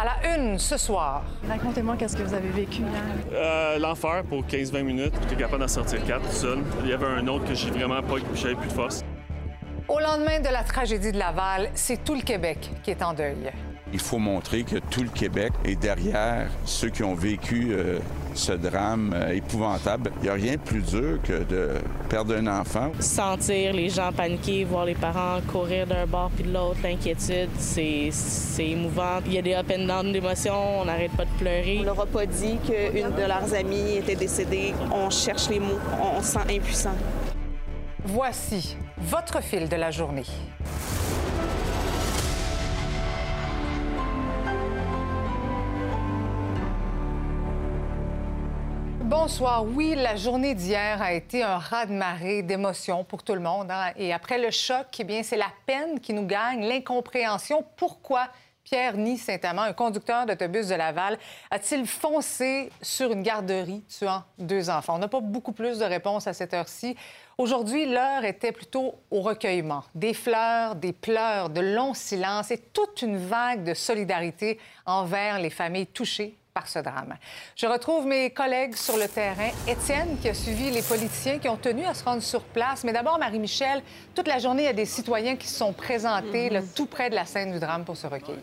À la une ce soir. Racontez-moi qu'est-ce que vous avez vécu hier? Euh, L'enfer pour 15-20 minutes. J'étais capable d'en sortir 4 tout seul. Il y avait un autre que j'ai vraiment pas, j'avais plus de force. Au lendemain de la tragédie de Laval, c'est tout le Québec qui est en deuil. Il faut montrer que tout le Québec est derrière ceux qui ont vécu euh, ce drame euh, épouvantable. Il n'y a rien de plus dur que de perdre un enfant. Sentir les gens paniquer, voir les parents courir d'un bord puis de l'autre, l'inquiétude, c'est c'est émouvant. Il y a des up and down d'émotions, on n'arrête pas de pleurer. On leur a pas dit qu'une de leurs amies était décédée. On cherche les mots, on se sent impuissant. Voici votre fil de la journée. Bonsoir. Oui, la journée d'hier a été un raz-de-marée d'émotions pour tout le monde. hein. Et après le choc, eh bien, c'est la peine qui nous gagne, l'incompréhension. Pourquoi Pierre Ny Saint-Amand, un conducteur d'autobus de Laval, a-t-il foncé sur une garderie tuant deux enfants? On n'a pas beaucoup plus de réponses à cette heure-ci. Aujourd'hui, l'heure était plutôt au recueillement. Des fleurs, des pleurs, de longs silences et toute une vague de solidarité envers les familles touchées par ce drame. Je retrouve mes collègues sur le terrain. Étienne, qui a suivi les politiciens qui ont tenu à se rendre sur place. Mais d'abord, Marie-Michel, toute la journée, il y a des citoyens qui se sont présentés là, tout près de la scène du drame pour se recueillir.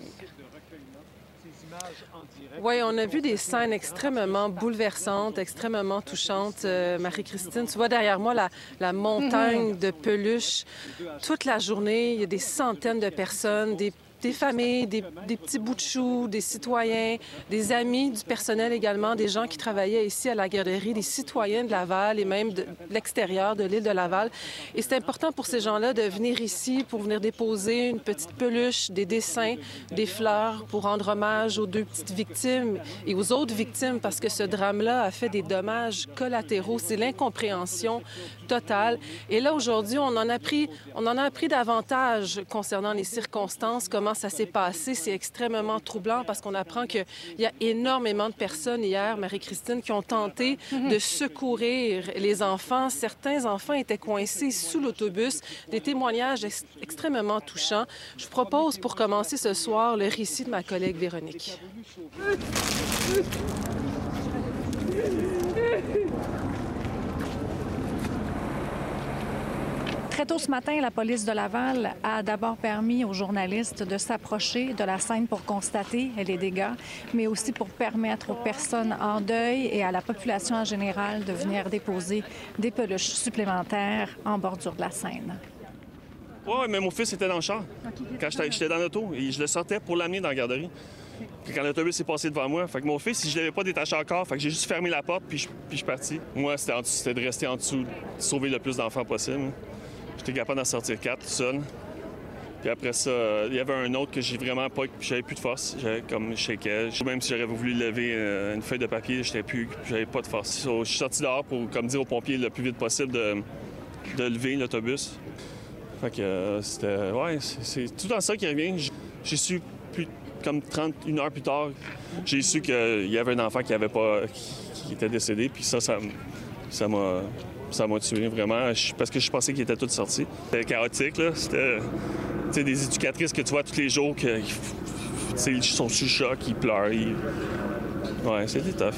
Oui, on a vu des scènes extrêmement bouleversantes, extrêmement touchantes. Euh, Marie-Christine, tu vois derrière moi la, la montagne de peluches. Toute la journée, il y a des centaines de personnes, des des familles, des, petits bouts de choux, des citoyens, des amis du personnel également, des gens qui travaillaient ici à la garderie, des citoyens de Laval et même de l'extérieur de l'île de Laval. Et c'est important pour ces gens-là de venir ici pour venir déposer une petite peluche, des dessins, des fleurs pour rendre hommage aux deux petites victimes et aux autres victimes parce que ce drame-là a fait des dommages collatéraux. C'est l'incompréhension totale. Et là, aujourd'hui, on en a on en a appris davantage concernant les circonstances, comment ça s'est passé. C'est extrêmement troublant parce qu'on apprend qu'il y a énormément de personnes hier, Marie-Christine, qui ont tenté de secourir les enfants. Certains enfants étaient coincés sous l'autobus. Des témoignages ex- extrêmement touchants. Je vous propose pour commencer ce soir le récit de ma collègue Véronique. Très tôt ce matin, la police de Laval a d'abord permis aux journalistes de s'approcher de la scène pour constater les dégâts, mais aussi pour permettre aux personnes en deuil et à la population en général de venir déposer des peluches supplémentaires en bordure de la Seine. Ouais, mais mon fils était dans le char. Quand j'étais dans l'auto, et je le sortais pour l'amener dans la garderie. Puis quand l'autobus est passé devant moi, fait que mon fils, si je l'avais pas détaché encore, fait que j'ai juste fermé la porte puis je, puis je suis parti. Moi, c'était de rester en dessous, de sauver le plus d'enfants possible. J'étais capable d'en sortir quatre tout seul. Puis après ça, euh, il y avait un autre que j'ai vraiment pas, j'avais plus de force. J'avais comme shakeais. Même si j'aurais voulu lever euh, une feuille de papier, plus, j'avais pas de force. Je suis sorti dehors pour, comme dire aux pompiers le plus vite possible de, lever l'autobus. Fait que euh, c'était. Ouais, c'est- tout dans ça qui revient. J'ai su comme 31 heures plus tard, j'ai su qu'il y avait un enfant qui avait pas. qui, était décédé. Puis ça, ça m'a. Ça m'a tué vraiment Je- parce que je pensais qu'ils étaient tous sortis. C'était chaotique, là. C'était tu sais, des éducatrices que tu vois tous les jours ils sont sous choc, ils pleurent. ils- Ouais, c'était tough.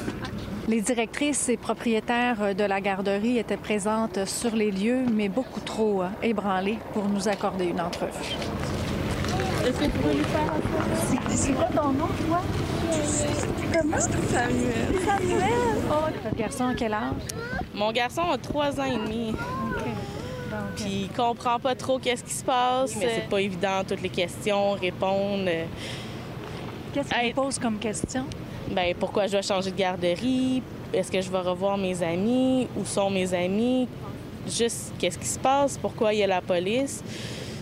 Les directrices et propriétaires de la garderie étaient présentes sur les lieux, mais beaucoup trop euh, ébranlées pour nous accorder une entrevue. Est-ce que tu peux lui faire C'est quoi ton nom, toi? Comment? Samuel? Samuel? Oh, votre garçon, à quel âge? Mon garçon a trois ans et demi. Puis il comprend pas trop qu'est-ce qui se passe. Mais c'est pas évident, toutes les questions, répondre. Qu'est-ce qu'il Hey. pose comme question? Ben, pourquoi je dois changer de garderie? Est-ce que je vais revoir mes amis? Où sont mes amis? Juste, qu'est-ce qui se passe? Pourquoi il y a la police?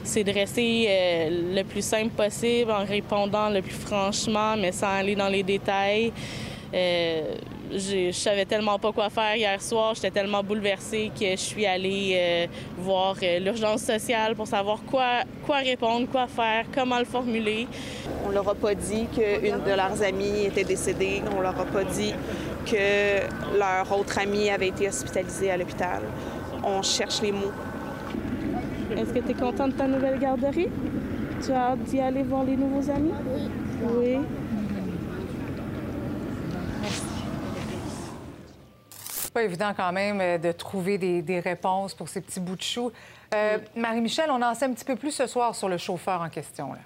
c'est de rester euh, le plus simple possible en répondant le plus franchement, mais sans aller dans les détails. Euh, je savais tellement pas quoi faire hier soir, j'étais tellement bouleversée que je suis allée euh, voir euh, l'urgence sociale pour savoir quoi, quoi répondre, quoi faire, comment le formuler. On leur a pas dit qu'une de leurs amies était décédée, on leur a pas dit que leur autre amie avait été hospitalisée à l'hôpital. On cherche les mots. Est-ce que tu es contente de ta nouvelle garderie? Tu as hâte d'y aller voir les nouveaux amis? Oui. C'est pas évident quand même euh, de trouver des, des réponses pour ces petits bouts de chou. Euh, Marie-Michel, on en sait un petit peu plus ce soir sur le chauffeur en question. Là.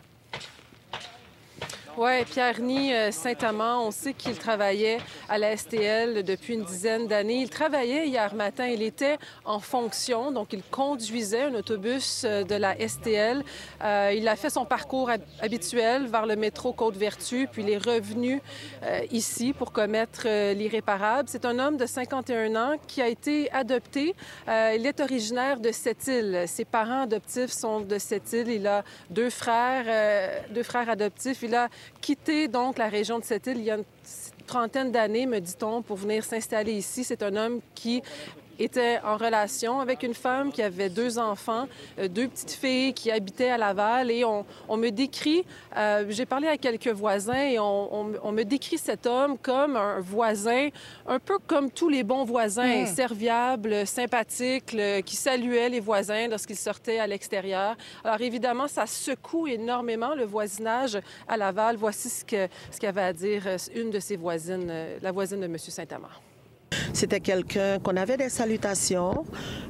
Oui, Pierre Ny euh, Saint-Amand, on sait qu'il travaillait à la STL depuis une dizaine d'années. Il travaillait hier matin, il était en fonction, donc il conduisait un autobus euh, de la STL. Euh, il a fait son parcours hab- habituel vers le métro Côte-Vertu, puis il est revenu ici pour commettre l'irréparable. C'est un homme de 51 ans qui a été adopté. Il est originaire de Sept-Îles. Ses parents adoptifs sont de Sept-Îles. Il a deux frères, deux frères adoptifs. Il a quitté donc la région de Sept-Îles il y a une trentaine d'années, me dit-on, pour venir s'installer ici. C'est un homme qui était en relation avec une femme qui avait deux enfants, euh, deux petites filles qui habitaient à Laval. Et on, on me décrit, euh, j'ai parlé à quelques voisins et on, on- on me décrit cet homme comme un voisin, un peu comme tous les bons voisins, serviable, sympathique, le- qui saluait les voisins lorsqu'ils sortaient à l'extérieur. Alors évidemment, ça secoue énormément le voisinage à Laval. Voici ce que ce qu'avait à dire euh, une de ses voisines, euh, la voisine de M. Saint-Amand. C'était quelqu'un qu'on avait des salutations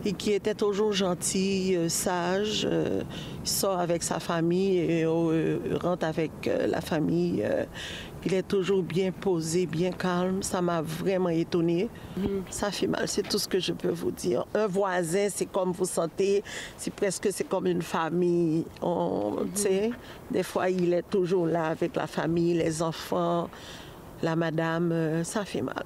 et qui était toujours gentil, euh, sage. euh, il sort avec sa famille et euh, rentre avec la famille. il est toujours bien posé, bien calme. Ça m'a vraiment étonnée. Ça fait mal, c'est tout ce que je peux vous dire. Un voisin, c'est comme vous sentez, c'est presque c'est comme une famille. On, sais, des fois, il est toujours là avec la famille, les enfants la madame, euh, ça fait mal.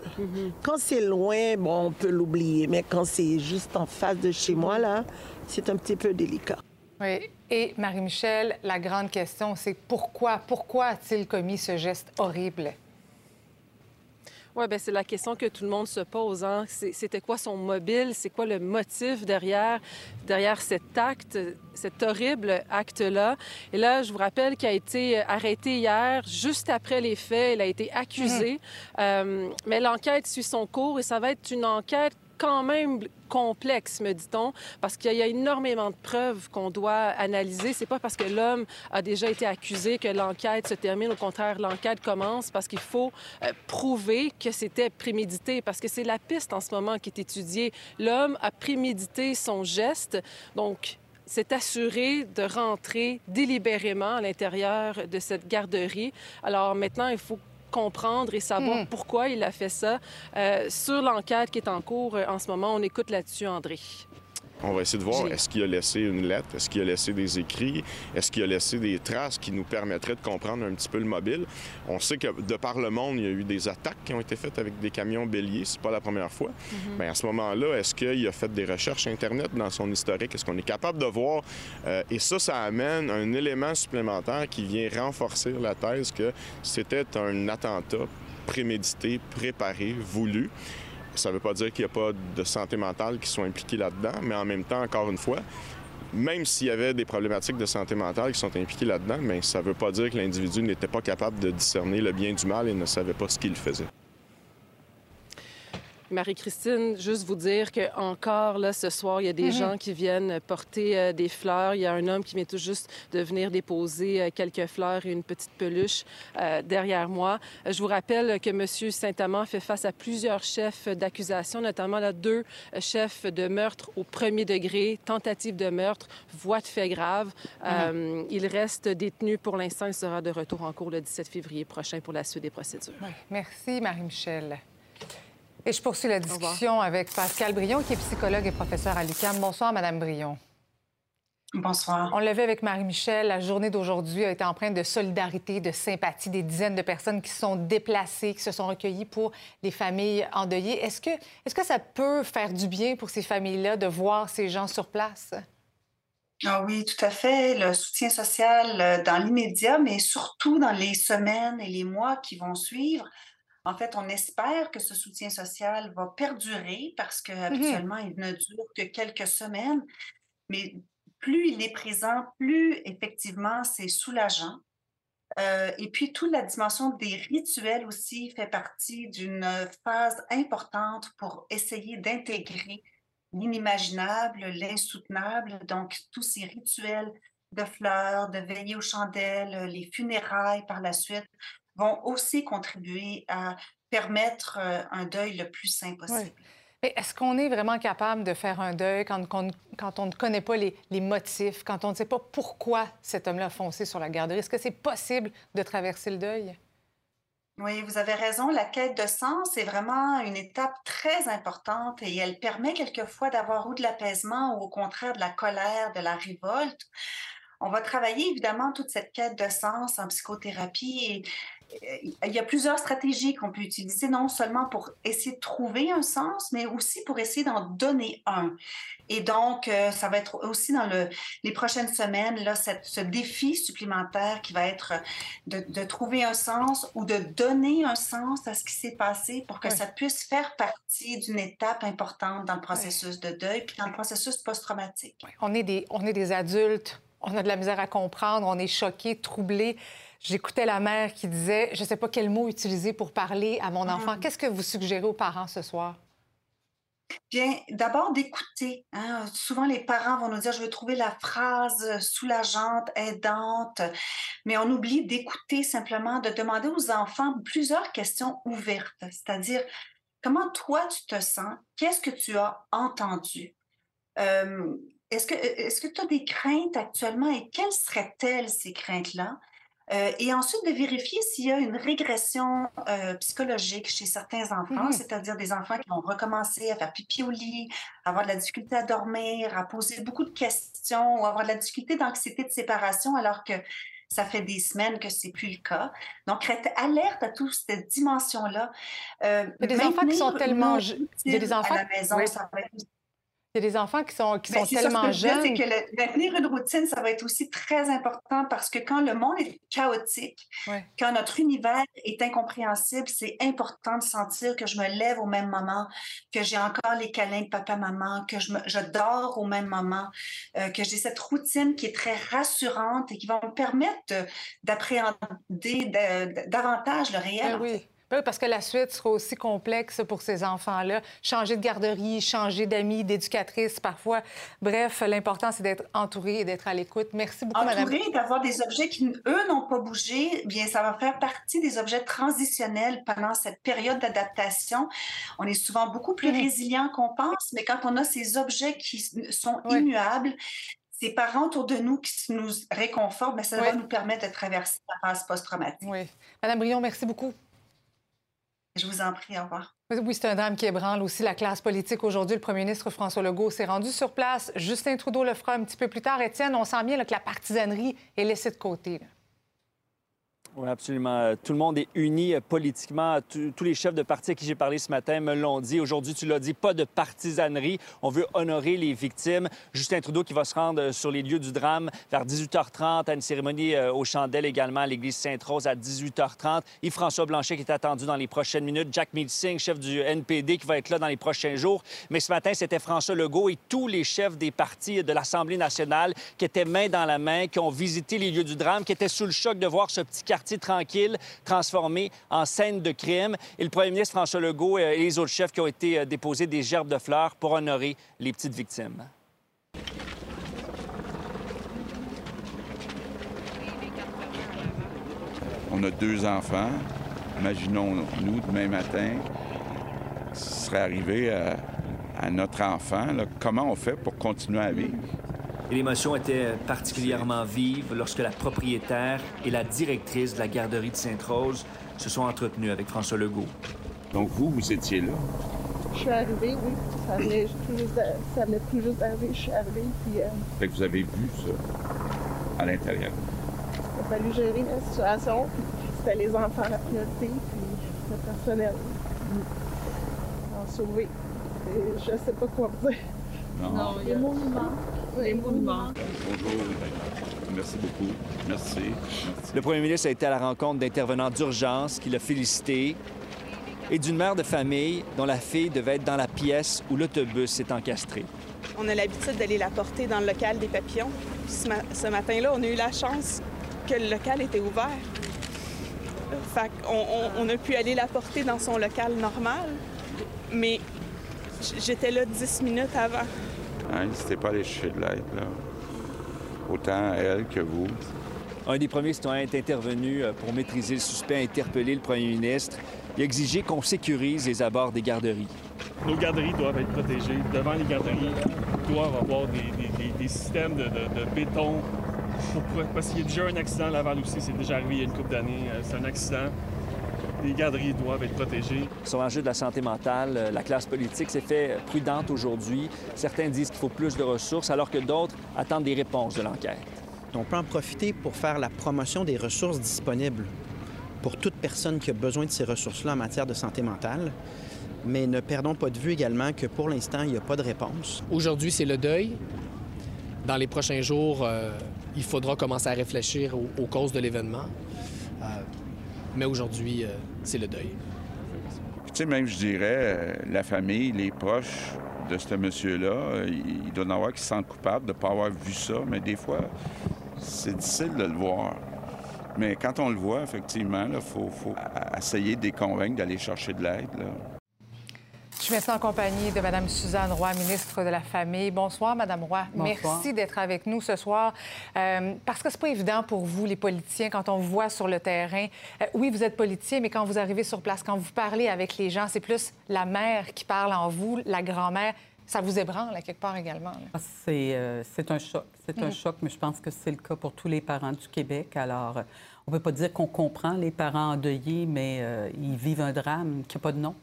Quand c'est loin, bon, on peut l'oublier, mais quand c'est juste en face de chez moi, là, c'est un petit peu délicat. Oui. Et Marie-Michel, la grande question, c'est pourquoi, pourquoi a-t-il commis ce geste horrible? Oui, bien, c'est la question que tout le monde se pose. Hein. C'était quoi son mobile? C'est quoi le motif derrière, derrière cet acte, cet horrible acte-là? Et là, je vous rappelle qu'il a été arrêté hier, juste après les faits. Il a été accusé. Euh, mais l'enquête suit son cours et ça va être une enquête quand même complexe, me dit-on, parce qu'il y a énormément de preuves qu'on doit analyser. C'est pas parce que l'homme a déjà été accusé que l'enquête se termine. Au contraire, l'enquête commence parce qu'il faut euh, prouver que c'était prémédité, parce que c'est la piste en ce moment qui est étudiée. L'homme a prémédité son geste, donc s'est assuré de rentrer délibérément à l'intérieur de cette garderie. Alors maintenant, il faut comprendre et savoir pourquoi il a fait ça. Euh, sur l'enquête qui est en cours euh, en ce moment, on écoute là-dessus André. On va essayer de voir est-ce qu'il a laissé une lettre, est-ce qu'il a laissé des écrits, est-ce qu'il a laissé des traces qui nous permettraient de comprendre un petit peu le mobile? On sait que de par le monde, il y a eu des attaques qui ont été faites avec des camions béliers, c'est pas la première fois. Mais à ce moment-là, est-ce qu'il a fait des recherches Internet dans son historique? Est-ce qu'on est capable de voir? Euh, et ça, ça amène un élément supplémentaire qui vient renforcer la thèse que c'était un attentat prémédité, préparé, voulu. Ça ne veut pas dire qu'il n'y a pas de santé mentale qui sont impliquées là-dedans, mais en même temps, encore une fois, même s'il y avait des problématiques de santé mentale qui sont impliquées là-dedans, mais ça ne veut pas dire que l'individu n'était pas capable de discerner le bien du mal et ne savait pas ce qu'il faisait. Marie-Christine, juste vous dire que encore là ce soir, il y a des gens qui viennent porter euh, des fleurs. Il y a un homme qui vient tout juste de venir déposer euh, quelques fleurs et une petite peluche euh, derrière moi. Je vous rappelle que M. Saint-Amand fait face à plusieurs chefs d'accusation, notamment là, deux chefs de meurtre au premier degré, tentative de meurtre, voie de fait grave. Euh, il reste détenu pour l'instant. Il sera de retour en cours le 17 février prochain pour la suite des procédures. Merci, Marie-Michel. Et je poursuis la discussion avec Pascal Brion, qui est psychologue et professeur à l'UQAM. Bonsoir, Madame Brion. Bonsoir. On l'a vu avec Marie-Michel. La journée d'aujourd'hui a été empreinte de solidarité, de sympathie, des dizaines de personnes qui se sont déplacées, qui se sont recueillies pour les familles endeuillées. Est-ce que, est que ça peut faire du bien pour ces familles-là de voir ces gens sur place? Ah oui, tout à fait. Le soutien social euh, dans l'immédiat, mais surtout dans les semaines et les mois qui vont suivre. En fait, on espère que ce soutien social va perdurer parce que Mhm. habituellement, il ne dure que quelques semaines. Mais plus il est présent, plus effectivement, c'est soulageant. Euh, et puis, toute la dimension des rituels aussi fait partie d'une phase importante pour essayer d'intégrer l'inimaginable, l'insoutenable. Donc, tous ces rituels de fleurs, de veillées aux chandelles, les funérailles par la suite vont aussi contribuer à permettre euh, un deuil le plus sain possible. Oui. Mais est-ce qu'on est vraiment capable de faire un deuil quand, quand- quand on ne connaît pas les, les motifs, quand on ne sait pas pourquoi cet homme-là a foncé sur la garderie? Est-ce que c'est possible de traverser le deuil? Oui, vous avez raison. La quête de sens est vraiment une étape très importante et elle permet quelquefois d'avoir ou de l'apaisement ou au contraire de la colère, de la révolte. On va travailler évidemment toute cette quête de sens en psychothérapie et il y a plusieurs stratégies qu'on peut utiliser, non seulement pour essayer de trouver un sens, mais aussi pour essayer d'en donner un. Et donc, euh, ça va être aussi dans le, les prochaines semaines, là, cette- ce défi supplémentaire qui va être de, de trouver un sens ou de donner un sens à ce qui s'est passé pour que Oui. ça puisse faire partie d'une étape importante dans le processus de deuil puis dans le processus post-traumatique. On est, des, on est des adultes, on a de la misère à comprendre, on est choqués, troublés. J'écoutais la mère qui disait Je ne sais pas quel mot utiliser pour parler à mon enfant. Qu'est-ce que vous suggérez aux parents ce soir? Bien, d'abord d'écouter. hein. Souvent, les parents vont nous dire, je veux trouver la phrase soulageante, aidante, mais on oublie d'écouter simplement, de demander aux enfants plusieurs questions ouvertes, c'est-à-dire, comment toi tu te sens? Qu'est-ce que tu as entendu? Euh, est-ce que est-ce que tu as des craintes actuellement et quelles seraient-elles ces craintes-là? Euh, et ensuite de vérifier s'il y a une régression euh, psychologique chez certains enfants, Mhm. c'est-à-dire des enfants qui vont recommencer à faire pipi au lit, avoir de la difficulté à dormir, à poser beaucoup de questions ou avoir de la difficulté d'anxiété de séparation alors que ça fait des semaines que c'est plus le cas. Donc, être alerte à toute cette dimension-là. Euh, Il y a des enfants qui sont tellement une je- il y a des routine enfants- à la maison, oui. ça va être Il y a des enfants qui sont, qui ben, sont c'est ça, ce tellement que jeunes. c'est que le- maintenir une routine, ça va être aussi très important parce que quand le monde est chaotique, Ouais. quand notre univers est incompréhensible, c'est important de sentir que je me lève au même moment, que j'ai encore les câlins de papa-maman, que je, me- je dors au même moment, euh, que j'ai cette routine qui est très rassurante et qui va me permettre de- d'appréhender de- davantage le réel. Ben oui. Ben parce que la suite sera aussi complexe pour ces enfants-là. Changer de garderie, changer d'amis, d'éducatrice parfois. Bref, l'important, c'est d'être entouré et d'être à l'écoute. Merci beaucoup, Madame. Entouré d'avoir des objets qui, eux, n'ont pas bougé, bien, ça va faire partie des objets transitionnels pendant cette période d'adaptation. On est souvent beaucoup plus Mhm. résilient qu'on pense, mais quand on a ces objets qui sont immuables, ces parents autour de nous qui nous réconfortent, bien, ça va nous permettre de traverser la phase post-traumatique. Oui. Madame Brion, merci beaucoup. Je vous en prie, au revoir. Oui, c'est un drame qui ébranle aussi la classe politique. Aujourd'hui, le premier ministre François Legault s'est rendu sur place. Justin Trudeau le fera un petit peu plus tard. Étienne, on sent bien que la partisanerie est laissée de côté. Oui, absolument. Euh, Tout le monde est uni euh, politiquement. Tous les chefs de parti à qui j'ai parlé ce matin me l'ont dit. Aujourd'hui, tu l'as dit, pas de partisanerie. On veut honorer les victimes. Justin Trudeau qui va se rendre euh, sur les lieux du drame vers 18h30 à une cérémonie aux chandelles également à l'église Sainte-Rose à 18h30. Yves-François Blanchet qui est attendu dans les prochaines minutes. Jack Meeting, chef du NPD, qui va être là dans les prochains jours. Mais ce matin, c'était François Legault et tous les chefs des partis de l'Assemblée nationale qui étaient main dans la main, qui ont visité les lieux du drame, qui étaient sous le choc de voir ce petit quartier tranquille transformé en scène de crime. Et le premier ministre François Legault et les autres chefs qui ont été euh, déposés des gerbes de fleurs pour honorer les petites victimes. On a deux enfants. Imaginons-nous demain matin, ce serait arrivé à, notre enfant. comment on fait pour continuer à vivre? Et l'émotion était particulièrement vive lorsque la propriétaire et la directrice de la garderie de Sainte-Rose se sont entretenues avec François Legault. Donc vous, vous étiez là? Je suis arrivée, oui. Ça venait tout juste d'arriver. Je suis arrivée, puis euh, Fait que vous avez vu ça à l'intérieur. il a fallu gérer la situation. C'était les enfants la priorité, puis le personnel. En sauver. Et je sais pas quoi vous dire. Non, les mots nous manquent. Les mots nous manquent. Bonjour. Merci beaucoup. Merci. Le premier ministre a été à la rencontre d'intervenants d'urgence qui l'a félicité et d'une mère de famille dont la fille devait être dans la pièce où l'autobus s'est encastré. On a l'habitude d'aller la porter dans le local des papillons. Puis ce, ma- ce matin-là, on a eu la chance que le local était ouvert. Fait qu'on on, on a pu aller la porter dans son local normal, mais j'étais là 10 minutes avant. Hein, N'hésitez pas à aller chercher de l'aide, là. Autant elle que vous. Un des premiers citoyens est intervenu euh, pour maîtriser le suspect, interpeller le premier ministre et exiger qu'on sécurise les abords des garderies. Nos garderies doivent être protégées. Devant les garderies, doivent avoir des, des- des- des systèmes de, de- de béton. pour- parce qu'il y a déjà un accident à Laval aussi, c'est déjà arrivé il y a une couple d'années. euh, C'est un accident. Les garderies doivent être protégées. Sur l'enjeu de la santé mentale, euh, la classe politique s'est fait prudente aujourd'hui. Certains disent qu'il faut plus de ressources, alors que d'autres attendent des réponses de l'enquête. On peut en profiter pour faire la promotion des ressources disponibles pour toute personne qui a besoin de ces ressources-là en matière de santé mentale. Mais ne perdons pas de vue également que pour l'instant, il n'y a pas de réponse. Aujourd'hui, c'est le deuil. Dans les prochains jours, euh, il faudra commencer à réfléchir aux, aux causes de l'événement. Euh, mais aujourd'hui, euh, c'est le deuil. Tu sais, même, je dirais, euh, la famille, les proches de ce monsieur-là, euh, il doit en avoir qui se sentent coupables de ne pas avoir vu ça, mais des fois, c'est difficile de le voir. Mais quand on le voit, effectivement, il faut, faut essayer de les convaincre d'aller chercher de l'aide. Je suis maintenant en compagnie de Mme Suzanne Roy, ministre de la Famille. Bonsoir, Mme Roy. Bonsoir. Merci d'être avec nous ce soir. Euh, parce que c'est pas évident pour vous, les politiciens, quand on vous voit sur le terrain. Euh, oui, vous êtes politicien, mais quand vous arrivez sur place, quand vous parlez avec les gens, c'est plus la mère qui parle en vous, la grand-mère. Ça vous ébranle, à quelque part également. Ah, C'est euh, c'est un choc. C'est un Mhm. choc, mais je pense que c'est le cas pour tous les parents du Québec. Alors, on ne peut pas dire qu'on comprend les parents endeuillés, mais ils vivent un drame qui n'a pas de nom.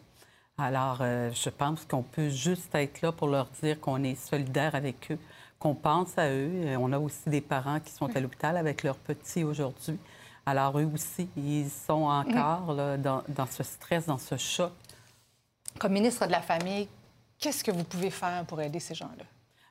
Alors, euh, je pense qu'on peut juste être là pour leur dire qu'on est solidaire avec eux, qu'on pense à eux. Et on a aussi des parents qui sont à l'hôpital avec leurs petits aujourd'hui. Alors, eux aussi, ils sont encore là, dans, dans ce stress, dans ce choc. Comme ministre de la Famille, qu'est-ce que vous pouvez faire pour aider ces gens-là?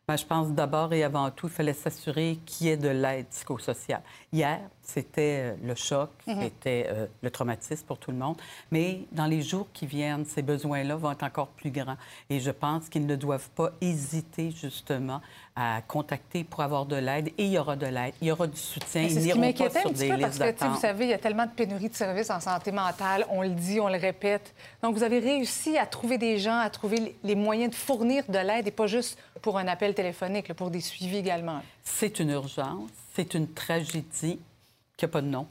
Bien, je pense d'abord et avant tout, il fallait s'assurer qu'il y ait de l'aide psychosociale. Hier, c'était euh, le choc, Mhm. c'était euh, le traumatisme pour tout le monde. Mais dans les jours qui viennent, ces besoins-là vont être encore plus grands. Et je pense qu'ils ne doivent pas hésiter justement à contacter pour avoir de l'aide. Et il y aura de l'aide, il y aura du soutien. Ils n'iront pas m'inquiétait un sur petit des peu parce que, vous savez, il y a tellement de pénurie de services en santé mentale. On le dit, on le répète. Donc, vous avez réussi à trouver des gens, à trouver les- moyens de fournir de l'aide et pas juste pour un appel téléphonique, pour des suivis également. C'est une urgence, c'est une tragédie qui n'a pas de nom.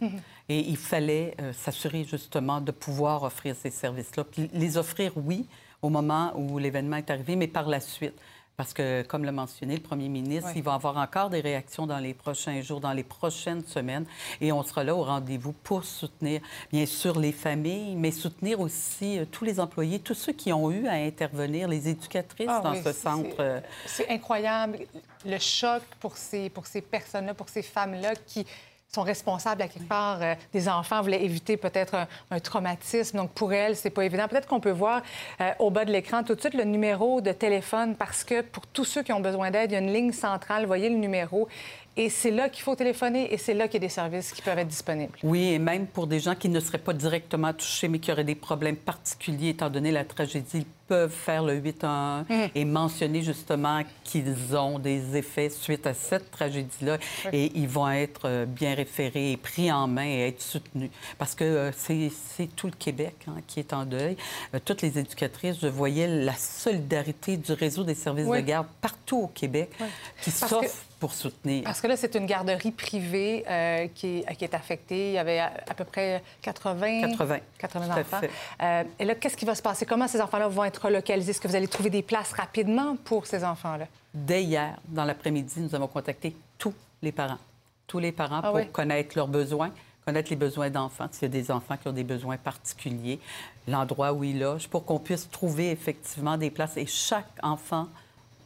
Et il fallait euh, s'assurer justement de pouvoir offrir ces services-là. Puis les offrir, oui, au moment où l'événement est arrivé, mais par la suite. Parce que, comme l'a mentionné le premier ministre, Oui. il va avoir encore des réactions dans les prochains jours, dans les prochaines semaines. Et on sera là au rendez-vous pour soutenir, bien sûr, les familles, mais soutenir aussi euh, tous les employés, tous ceux qui ont eu à intervenir, les éducatrices Ah dans oui, ce centre. euh, C'est incroyable, le choc pour ces, pour ces personnes-là, pour ces femmes-là qui sont responsables à quelque part euh, des enfants, voulaient éviter peut-être un, un traumatisme. Donc, pour elles, c'est pas évident. Peut-être qu'on peut voir euh, au bas de l'écran tout de suite le numéro de téléphone parce que pour tous ceux qui ont besoin d'aide, il y a une ligne centrale. Voyez le numéro. Et c'est là qu'il faut téléphoner et c'est là qu'il y a des services qui peuvent être disponibles. Oui, et même pour des gens qui ne seraient pas directement touchés, mais qui auraient des problèmes particuliers, étant donné la tragédie, ils peuvent faire le 811 et mentionner justement qu'ils ont des effets suite à cette tragédie-là. Et ils vont être euh, bien référés et pris en main et être soutenus. Parce que euh, c'est tout le Québec hein, qui est en deuil. Euh, toutes les éducatrices, je voyais la solidarité du réseau des services Oui. de garde partout au Québec qui s'offrent pour soutenir. Parce que là, c'est une garderie privée euh, qui, est, qui est affectée. Il y avait à, à peu près 80, 80. 80 Tout à enfants. Euh, et là, qu'est-ce qui va se passer? Comment ces enfants-là vont être relocalisés? Est-ce que vous allez trouver des places rapidement pour ces enfants-là? Dès hier, dans l'après-midi, nous avons contacté tous les parents. Tous les parents Ah pour oui? connaître leurs besoins, connaître les besoins d'enfants, s'il y a des enfants qui ont des besoins particuliers, l'endroit où ils logent, pour qu'on puisse trouver effectivement des places. Et chaque enfant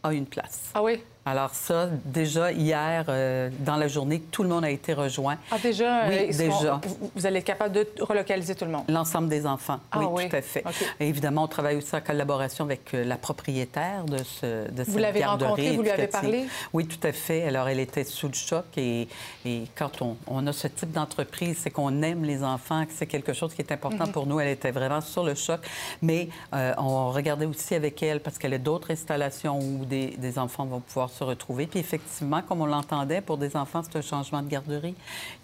a une place. Ah oui? Alors ça, déjà hier, euh, dans la journée, tout le monde a été rejoint. Ah, déjà? Oui, euh, ils seront- déjà. vous- Vous allez être capable de relocaliser tout le monde? L'ensemble des enfants, Ah oui, oui. tout à fait. OK. Et évidemment, on travaille aussi en collaboration avec euh, la propriétaire de, ce, de cette l'avez garderie rencontrée, vous lui avez parlé? Oui, tout à fait. Alors, elle était sous le choc et, et quand on, on a ce type d'entreprise, c'est qu'on aime les enfants, que c'est quelque chose qui est important Mhm. pour nous. Elle était vraiment sur le choc. Mais euh, on regardait aussi avec elle parce qu'elle a d'autres installations où des, des enfants vont pouvoir se retrouver. Puis effectivement, comme on l'entendait, pour des enfants, c'est un changement de garderie.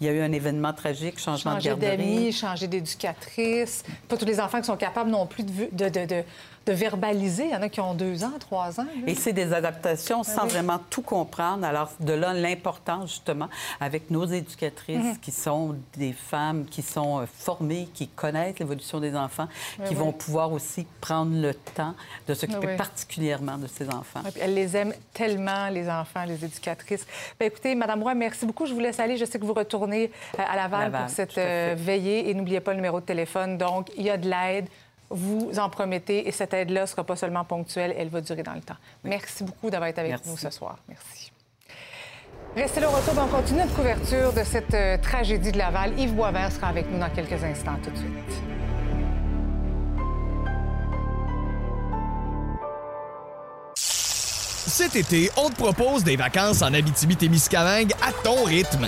Il y a eu un événement tragique, changement Changer de garderie. d'amis, changer d'éducatrice. Pas tous les enfants qui sont capables non plus de, vu- de, de- de- de verbaliser. Il y en a qui ont deux ans, trois ans. là. Et c'est des adaptations sans Ah oui. vraiment tout comprendre. Alors, de là, l'importance, justement, avec nos éducatrices Mhm. qui sont des femmes qui sont euh, formées, qui connaissent l'évolution des enfants, Oui, qui oui. vont pouvoir aussi prendre le temps de s'occuper particulièrement de ces enfants. Ouais, puis Elle les aime tellement, les enfants, les éducatrices. Ben, écoutez, Madame Roy, merci beaucoup. Je vous laisse aller. Je sais que vous retournez euh, à Laval, Laval, pour cette à euh, veillée. Et n'oubliez pas le numéro de téléphone. Donc, il y a de l'aide. Vous en promettez. Et cette aide-là ne sera pas seulement ponctuelle, elle va durer dans le temps. Merci beaucoup d'avoir été avec Merci. nous ce soir. Merci. Restez là au retour. On continue notre couverture de cette euh, tragédie de Laval. Yves Boisvert sera avec nous dans quelques instants. Tout de suite. Cet été, on te propose des vacances en Abitibi-Témiscamingue à ton rythme.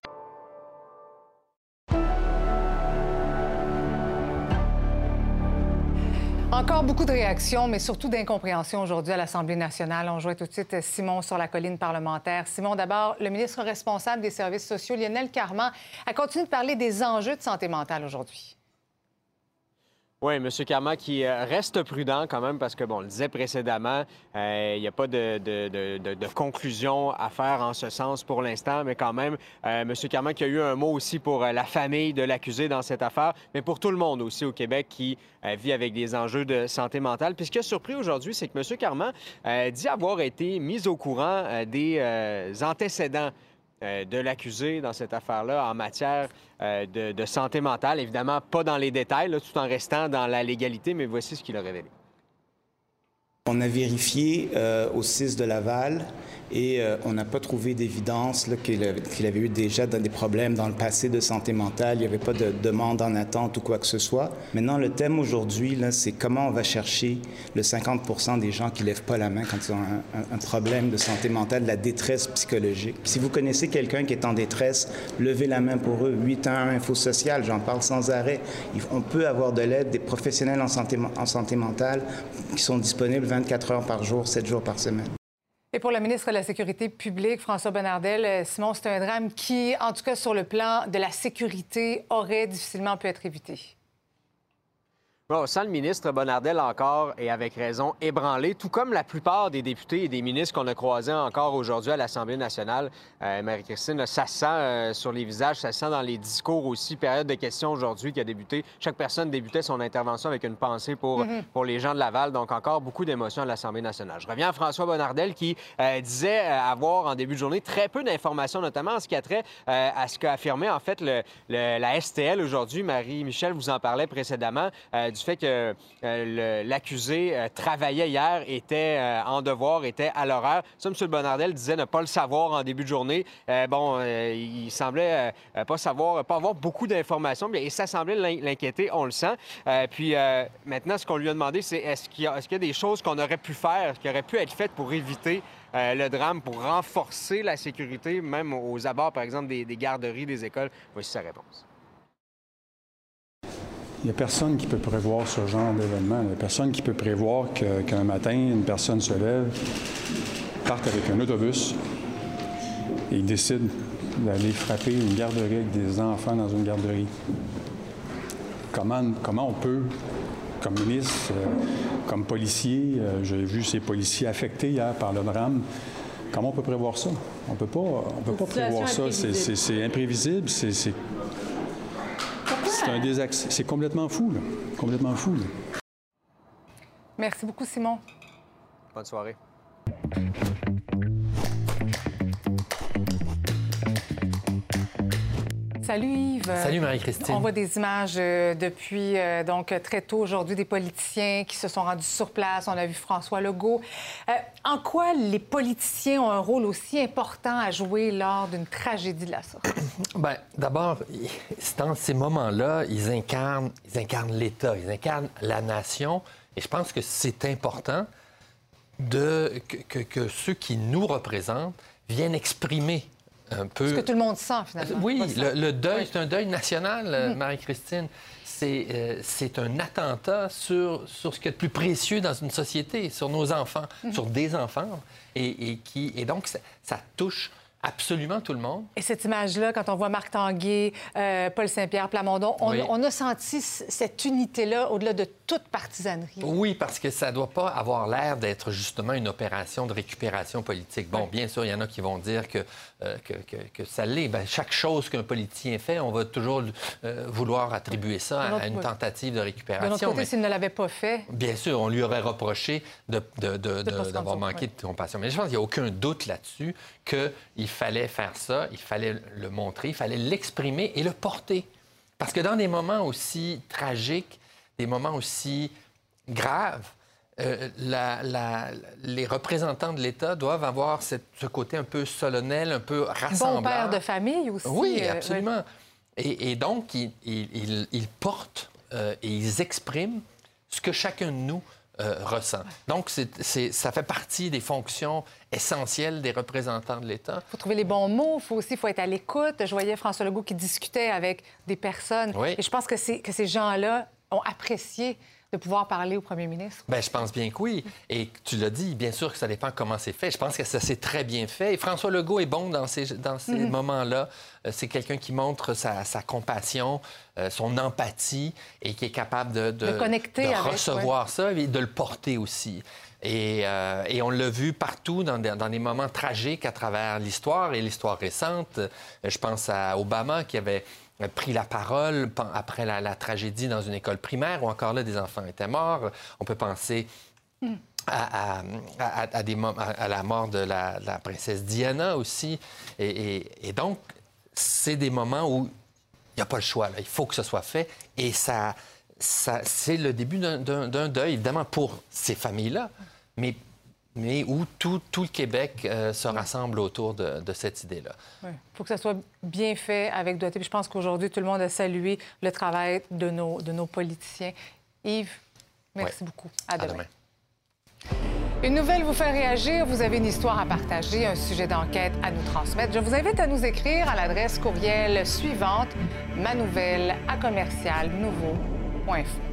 Encore beaucoup de réactions, mais surtout d'incompréhension aujourd'hui à l'Assemblée nationale. On joue tout de suite Simon sur la colline parlementaire. Simon, d'abord, le ministre responsable des services sociaux, Lionel Carman, a continué de parler des enjeux de santé mentale aujourd'hui. Oui, M. Carman qui euh, reste prudent quand même parce que, bon, on le disait précédemment, euh, il n'y a pas de, de- de- conclusion à faire en ce sens pour l'instant, mais quand même, euh, M. Carman qui a eu un mot aussi pour euh, la famille de l'accusé dans cette affaire, mais pour tout le monde aussi au Québec qui vit avec des enjeux de santé mentale. Puis ce qui a surpris aujourd'hui, c'est que M. Carman dit avoir été mis au courant des antécédents de l'accusé dans cette affaire-là en matière euh, de, santé mentale. Évidemment, pas dans les détails, tout en restant dans la légalité, mais voici ce qu'il a révélé. On a vérifié euh, au 6 de Laval et euh, on n'a pas trouvé d'évidence qu'il qu'il avait eu déjà des problèmes dans le passé de santé mentale. Il n'y avait pas de demande en attente ou quoi que ce soit. Maintenant, le thème aujourd'hui, c'est comment on va chercher le 50 des gens qui ne lèvent pas la main quand ils ont un, problème de santé mentale, de la détresse psychologique. Si vous connaissez quelqu'un qui est en détresse, levez la main pour eux. 811 Info Social, j'en parle sans arrêt. On peut avoir de l'aide des professionnels en santé, en santé mentale qui sont disponibles 24 heures par jour, 7 jours par semaine. Et pour le ministre de la Sécurité publique, François Bonnardel, euh, Simon, c'est un drame qui, en tout cas sur le plan de la sécurité, aurait difficilement pu être évité. Bon, sans le ministre Bonnardel encore, et avec raison, ébranlé, tout comme la plupart des députés et des ministres qu'on a croisés encore aujourd'hui à l'Assemblée nationale. Euh, Marie-Christine, ça se sent euh, sur les visages, ça se sent dans les discours aussi. Période de questions aujourd'hui qui a débuté. Chaque personne débutait son intervention avec une pensée pour, Mhm. pour les gens de Laval. Donc, encore beaucoup d'émotions à l'Assemblée nationale. Je reviens à François Bonnardel qui euh, disait avoir en début de journée très peu d'informations, notamment en ce qui a trait à ce qu'a affirmé en fait le- le- la STL aujourd'hui. Marie-Michel vous en parlait précédemment du fait que euh, l'accusé euh, travaillait hier, était euh, en devoir, était à l'horaire. Ça, M. Bonnardel disait ne pas le savoir en début de journée. Bon, il semblait pas savoir, pas avoir beaucoup d'informations, et ça semblait l'in- l'inquiéter, on le sent. Puis maintenant, ce qu'on lui a demandé, c'est est-ce qu'il y, a- des choses qu'on aurait pu faire, qui auraient pu être faites pour éviter le drame, pour renforcer la sécurité, même aux abords, par exemple, des garderies, des écoles? Voici sa réponse. Il n'y a personne qui peut prévoir ce genre d'événement. Il n'y a personne qui peut prévoir qu'un matin, une personne se lève, parte avec un autobus et il décide d'aller frapper une garderie avec des enfants dans une garderie. Comment, comment on peut, comme ministre, euh, comme policier, euh, j'ai vu ces policiers affectés hier par le drame, comment on peut prévoir ça? On peut pas, on peut pas prévoir ça. C'est- imprévisible. C'est C'est un désaxe. C'est complètement fou, là. Complètement fou, là. Merci beaucoup, Simon. Bonne soirée. Salut Yves. Salut Marie-Christine. On voit des images euh, depuis euh, donc très tôt aujourd'hui des politiciens qui se sont rendus sur place. On a vu François Legault. Euh, en quoi les politiciens ont un rôle aussi important à jouer lors d'une tragédie de la sorte? Bien, d'abord, dans ces moments-là, ils incarnent, ils incarnent l'État, ils incarnent la nation. Et je pense que c'est important de, que, que- que ceux qui nous représentent viennent exprimer un peu. Ce que tout le monde sent, finalement. Oui, le, le deuil, c'est un deuil national, euh, Mhm. Marie-Christine. C'est euh, c'est un attentat sur, sur ce qui est le plus précieux dans une société, sur nos enfants, Mhm. sur des enfants. Et, et qui, et donc, ça, ça touche absolument tout le monde. Et cette image-là, quand on voit Marc Tanguay, euh, Paul Saint-Pierre Plamondon, on, Oui. on a senti cette unité-là au-delà de toute partisanerie. Oui, parce que ça ne doit pas avoir l'air d'être justement une opération de récupération politique. Bon, bien sûr, il y en a qui vont dire que, euh, que, que- que ça l'est. Ben, chaque chose qu'un politicien fait, on va toujours euh, vouloir attribuer ça De à l'autre une tentative de De récupération. notre côté, mais- s'il ne l'avait pas fait, Bien sûr, on lui aurait reproché de- de- de- De de- d'avoir manqué de compassion. Mais je pense qu'il n'y a aucun doute là-dessus qu'il fallait faire ça, il fallait le montrer, il fallait l'exprimer et le porter. Parce que dans des moments aussi tragiques, des moments aussi graves, euh, la- la- les représentants de l'État doivent avoir cette- ce côté un peu solennel, un peu rassembleur. bon père de famille aussi. Oui, euh, absolument. Et, et donc, ils, ils- ils- ils portent euh, et ils expriment ce que chacun de nous euh, ressent. Donc, c'est- c'est- ça fait partie des fonctions essentielles des représentants de l'État. faut trouver les bons mots, faut aussi faut être à l'écoute. Je voyais François Legault qui discutait avec des personnes. Oui. Et je pense que, que ces gens-là ont apprécié de pouvoir parler au premier ministre? Bien, je pense bien que oui. Et tu l'as dit, bien sûr que ça dépend comment c'est fait. Je pense que ça s'est très bien fait. Et François Legault est bon dans ces, dans ces Mhm. moments-là. Euh, C'est quelqu'un qui montre sa, sa compassion, euh, son empathie et qui est capable de, De connecter de avec, recevoir ça et de le porter aussi. Et, euh, et on l'a vu partout dans des, dans des moments tragiques à travers l'histoire et l'histoire récente. Je pense à Obama qui avait pris la parole après la, tragédie dans une école primaire où encore là des enfants étaient morts. On peut penser à, à- à- la mort de la, princesse Diana aussi. Et, donc, c'est des moments où il n'y a pas le choix. Il faut que ce soit fait. Et ça, ça, c'est le début d'un deuil, évidemment, pour ces familles-là, mais, mais où tout, tout le Québec euh, se rassemble autour de, de cette idée-là. Il faut que ça soit bien fait avec doigté. Puis je pense qu'aujourd'hui, tout le monde a salué le travail de nos, de nos politiciens. Yves, merci beaucoup. À À demain. Une nouvelle vous fait réagir, vous avez une histoire à partager, un sujet d'enquête à nous transmettre. Je vous invite à nous écrire à l'adresse courriel suivante, manouvelle à commercial nouveau.info.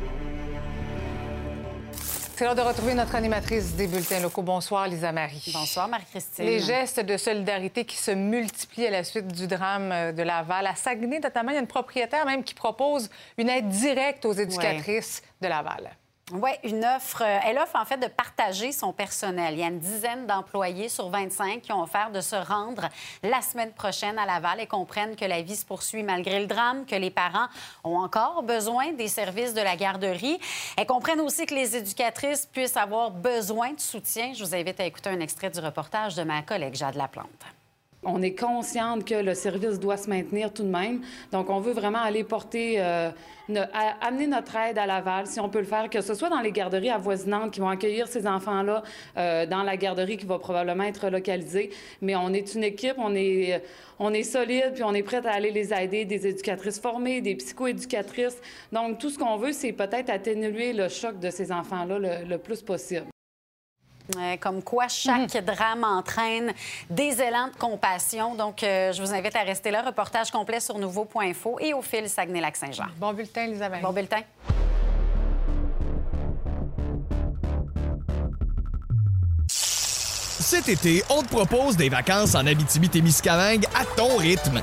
C'est l'heure de retrouver notre animatrice des bulletins locaux. Bonsoir, Lisa Marie. Bonsoir, Marie-Christine. Les gestes de solidarité qui se multiplient à la suite du drame euh, de Laval. À Saguenay, notamment, il y a une propriétaire même qui propose une aide directe aux éducatrices de Laval. Oui, une offre. euh, Elle offre en fait de partager son personnel. Il y a une dizaine d'employés sur 25 qui ont offert de se rendre la semaine prochaine à Laval et comprennent que la vie se poursuit malgré le drame, que les parents ont encore besoin des services de la garderie. Elles comprennent aussi que les éducatrices puissent avoir besoin de soutien. Je vous invite à écouter un extrait du reportage de ma collègue Jade Laplante. On est consciente que le service doit se maintenir tout de même. Donc, on veut vraiment aller porter, euh, amener notre aide à Laval, si on peut le faire, que ce soit dans les garderies avoisinantes qui vont accueillir ces enfants-là, euh, dans la garderie qui va probablement être localisée. Mais on est une équipe, on est, solide, puis on est prête à aller les aider, des éducatrices formées, des psychoéducatrices. Donc, tout ce qu'on veut, c'est peut-être atténuer le choc de ces enfants-là le plus possible. Euh, comme quoi chaque drame entraîne des élans de compassion. Donc, euh, je vous invite à rester là. Reportage complet sur nouveau.info et au fil Saguenay-Lac-Saint-Jean. Bon bulletin, Elisabeth. Bon bulletin. Cet été, on te propose des vacances en Abitibi-Témiscamingue à ton rythme.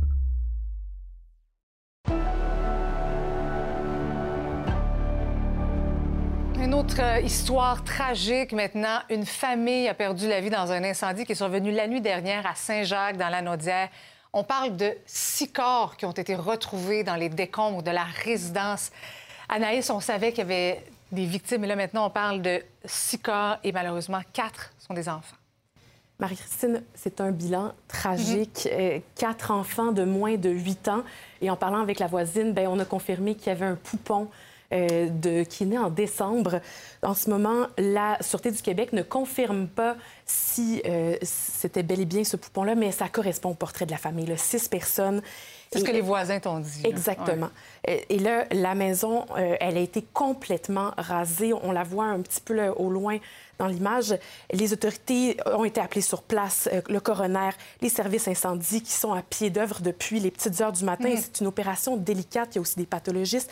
Autre histoire tragique maintenant. Une famille a perdu la vie dans un incendie qui est survenu la nuit dernière à Saint-Jacques, dans la Naudière. On parle de six corps qui ont été retrouvés dans les décombres de la résidence. Anaïs, on savait qu'il y avait des victimes, et là maintenant on parle de six corps et malheureusement quatre sont des enfants. Marie-Christine, c'est un bilan tragique. Euh, Quatre enfants de moins de 8 ans. Et en parlant avec la voisine, ben, on a confirmé qu'il y avait un poupon euh, de, qui est né en décembre. En ce moment, la Sûreté du Québec ne confirme pas si euh, c'était bel et bien ce poupon-là, mais ça correspond au portrait de la famille. Là. Six personnes. C'est ce que les voisins t'ont dit. Exactement. Et et là, la maison, euh, elle a été complètement rasée. On la voit un petit peu là, au loin dans l'image. Les autorités ont été appelées sur place, euh, le coroner, les services incendies qui sont à pied d'œuvre depuis les petites heures du matin. Mhm. C'est une opération délicate. Il y a aussi des pathologistes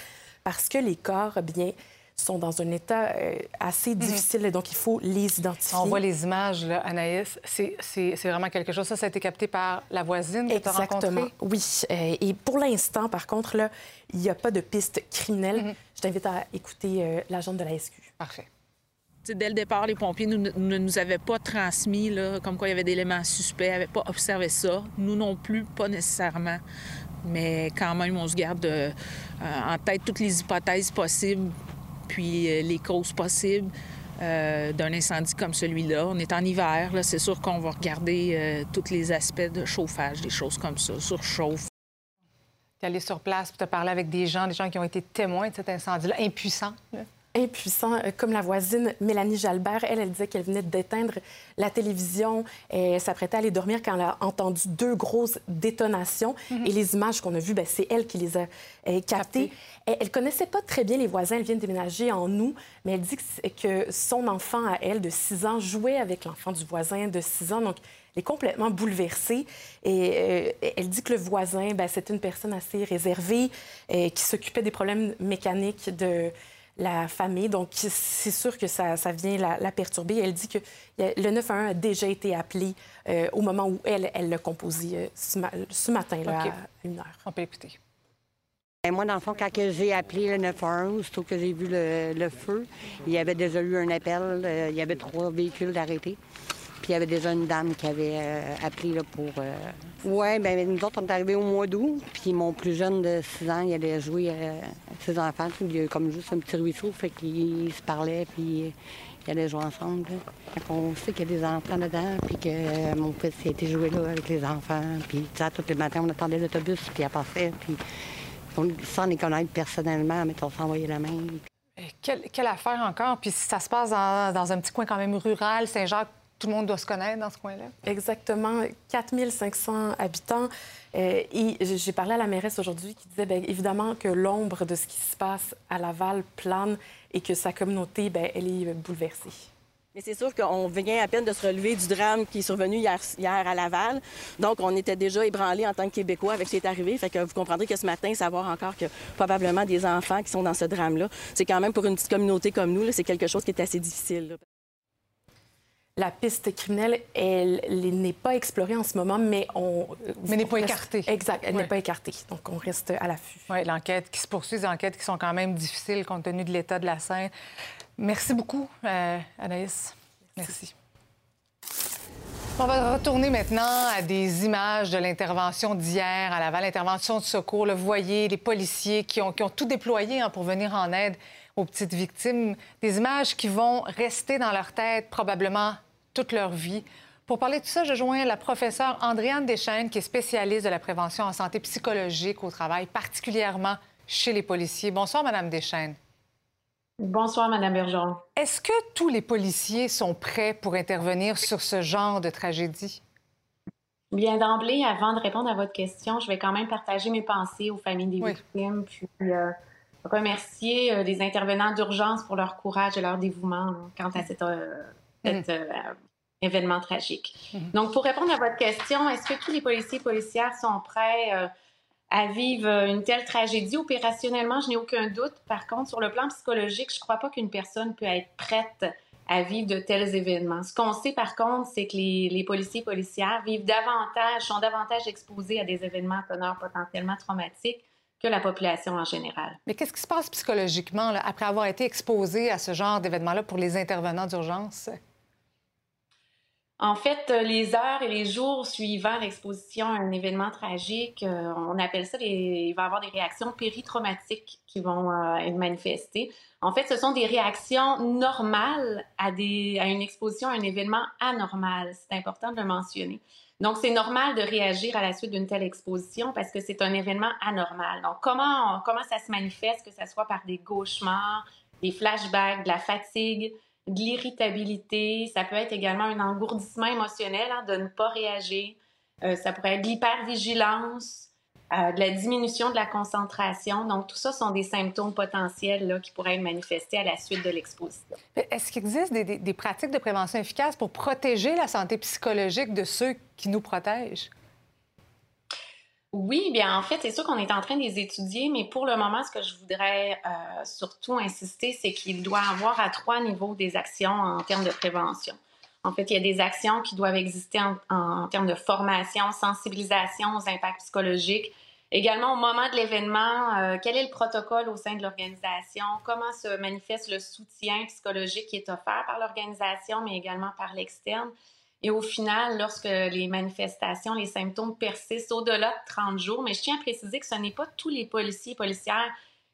parce que les corps, eh bien, sont dans un état euh, assez difficile. Donc, il faut les identifier. Mhm. On voit les images, là, Anaïs. C'est- vraiment quelque chose. Ça, ça a été capté par la voisine que tu as Exactement, oui. Euh, et pour l'instant, par contre, là, il n'y a pas de piste criminelle. Je t'invite à écouter euh, l'agent de la SQ. Parfait. Dès le départ, les pompiers nous- ne nous avaient pas transmis là, comme quoi il y avait d'éléments suspects, n'avaient pas observé ça. Nous non plus, pas nécessairement. Mais quand même, on se garde euh, en tête toutes les hypothèses possibles, puis euh, les causes possibles euh, d'un incendie comme celui-là. On est en hiver, c'est sûr qu'on va regarder tous les aspects de chauffage, des choses comme ça, surchauffe. Tu es allé sur place, tu as parlé avec des gens, des gens qui ont été témoins de cet incendie-là, impuissants. Impuissant, euh, comme la voisine Mélanie Jalbert. Elle, elle disait qu'elle venait d'éteindre la télévision. et Elle s'apprêtait à aller dormir quand elle a entendu deux grosses détonations. Mhm. Et les images qu'on a vues, ben, c'est elle qui les a euh, captées. Elle, elle connaissait pas très bien les voisins. Elle vient de déménager en août, mais elle dit que, c'est- que son enfant à elle de 6 ans jouait avec l'enfant du voisin de 6 ans. Donc, elle est complètement bouleversée. Et euh, elle dit que le voisin, ben, c'était une personne assez réservée, qui s'occupait des problèmes mécaniques de la famille. Donc, c'est sûr que ça, ça vient la, la perturber. Elle dit que le 911 a déjà été appelé euh, au moment où elle, elle l'a composé euh, ce, ma- ce matin, là, OK. à une heure. On peut écouter. Ben, Moi, dans le fond, quand que j'ai appelé le 911, aussitôt que j'ai vu le, le feu, il y avait déjà eu un appel. euh, il y avait trois véhicules d'arrêtés. Puis il y avait déjà une dame qui avait euh, appelé là, pour. Oui, bien, nous autres, on est arrivés au mois d'août. Puis mon plus jeune de 6 ans, il allait jouer euh, ses enfants. Il y a comme juste un petit ruisseau, fait qu'ils se parlaient, puis ils allaient jouer ensemble. On sait qu'il y a des enfants dedans, puis que euh, mon fils a été joué là avec les enfants. Puis, tu tous les matins, on attendait l'autobus, puis elle passait. Puis on, sans les connaître personnellement, mais on s'envoyait la main. Euh, Quelle, quelle affaire encore? Puis si ça se passe dans, dans un petit coin quand même rural, Saint-Jacques, tout le monde doit se connaître dans ce coin-là. Exactement, 4500 habitants. Euh, et j'ai parlé à la mairesse aujourd'hui qui disait, bien, évidemment, que l'ombre de ce qui se passe à Laval plane et que sa communauté, bien, elle est bouleversée. Mais c'est sûr qu'on vient à peine de se relever du drame qui est survenu hier, hier à Laval. Donc, on était déjà ébranlés en tant que Québécois avec ce qui est arrivé. Fait que vous comprendrez que ce matin, savoir encore que probablement des enfants qui sont dans ce drame-là, c'est quand même pour une petite communauté comme nous, là, c'est quelque chose qui est assez difficile. là. La piste criminelle, elle, elle n'est pas explorée en ce moment, mais on... Mais n'est pas reste- écartée. Exact, elle Ouais. n'est pas écartée. Donc, on reste à l'affût. Oui, l'enquête qui se poursuit, des enquêtes qui sont quand même difficiles compte tenu de l'état de la scène. Merci beaucoup, euh, Anaïs. Merci. On va retourner maintenant à des images de l'intervention d'hier à Laval, l'intervention de secours. Vous voyez les policiers qui ont, qui ont tout déployé hein, pour venir en aide aux petites victimes. Des images qui vont rester dans leur tête probablement toute leur vie. Pour parler de tout ça, je joins la professeure Andréane Deschaines, qui est spécialiste de la prévention en santé psychologique au travail, particulièrement chez les policiers. Bonsoir, Madame Deschaines. Bonsoir, Madame Bergeron. Est-ce que tous les policiers sont prêts pour intervenir sur ce genre de tragédie? Bien d'emblée, avant de répondre à votre question, je vais quand même partager mes pensées aux familles des victimes, puis euh, remercier euh, les intervenants d'urgence pour leur courage et leur dévouement hein, quant à cet, euh, euh, événement tragique. Donc, pour répondre à votre question, est-ce que tous les policiers et policières sont prêts euh, à vivre une telle tragédie? Opérationnellement, je n'ai aucun doute. Par contre, sur le plan psychologique, je ne crois pas qu'une personne peut être prête à vivre de tels événements. Ce qu'on sait par contre, c'est que les, les policiers et policières vivent davantage, sont davantage exposés à des événements à teneur potentiellement traumatiques que la population en général. Mais qu'est-ce qui se passe psychologiquement là, après avoir été exposé à ce genre d'événement-là pour les intervenants d'urgence? En fait, euh, les heures et les jours suivant l'exposition à un événement tragique, euh, on appelle ça, il va y avoir des réactions péritraumatiques qui vont euh, être manifestées. En fait, ce sont des réactions normales à, une exposition à un événement anormal. C'est important de le mentionner. Donc, c'est normal de réagir à la suite d'une telle exposition parce que c'est un événement anormal. Donc, comment, ça se manifeste, que ce soit par des cauchemars, des flashbacks, de la fatigue, de l'irritabilité. Ça peut être également un engourdissement émotionnel hein, de ne pas réagir. Euh, ça pourrait être de l'hypervigilance, euh, de la diminution de la concentration. Donc, tout ça sont des symptômes potentiels là, qui pourraient être manifestés à la suite de l'exposition. Est-ce qu'il existe des, des, pratiques de prévention efficaces pour protéger la santé psychologique de ceux qui nous protègent? Oui, bien en fait, c'est sûr qu'on est en train de les étudier, mais pour le moment, ce que je voudrais euh, surtout insister, c'est qu'il doit avoir à trois niveaux des actions en termes de prévention. En fait, il y a des actions qui doivent exister en, en termes de formation, sensibilisation aux impacts psychologiques. Également, au moment de l'événement, euh, quel est le protocole au sein de l'organisation? Comment se manifeste le soutien psychologique qui est offert par l'organisation, mais également par l'externe? Et au final, lorsque les manifestations, les symptômes persistent au-delà de 30 jours, mais je tiens à préciser que ce n'est pas tous les policiers et policières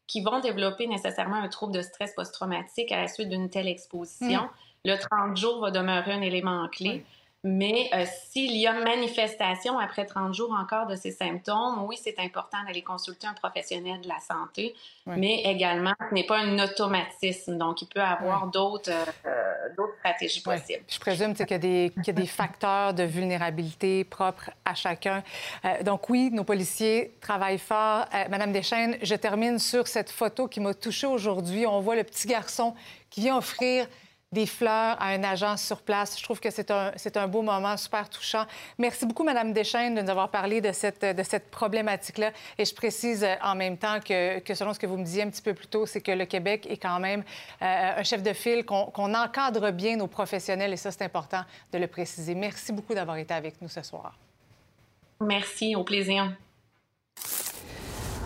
qui vont développer nécessairement un trouble de stress post-traumatique à la suite d'une telle exposition. Mm. Le 30 jours va demeurer un élément clé. Mais euh, s'il y a manifestation après 30 jours encore de ces symptômes, oui, c'est important d'aller consulter un professionnel de la santé, mais également, ce n'est pas un automatisme. Donc, il peut y avoir d'autres euh, stratégies possibles. Je présume qu'il y, y, a des facteurs de vulnérabilité propres à chacun. Euh, donc, oui, nos policiers travaillent fort. Madame Deschaines, je termine sur cette photo qui m'a touchée aujourd'hui. On voit le petit garçon qui vient offrir des fleurs à un agent sur place. Je trouve que c'est un, un beau moment, super touchant. Merci beaucoup, Madame Deschaines, de nous avoir parlé de cette, de cette problématique-là. Et je précise euh, en même temps que, que, selon ce que vous me disiez un petit peu plus tôt, c'est que le Québec est quand même euh, un chef de file, qu'on, qu'on encadre bien nos professionnels, et ça, c'est important de le préciser. Merci beaucoup d'avoir été avec nous ce soir. Merci, au plaisir.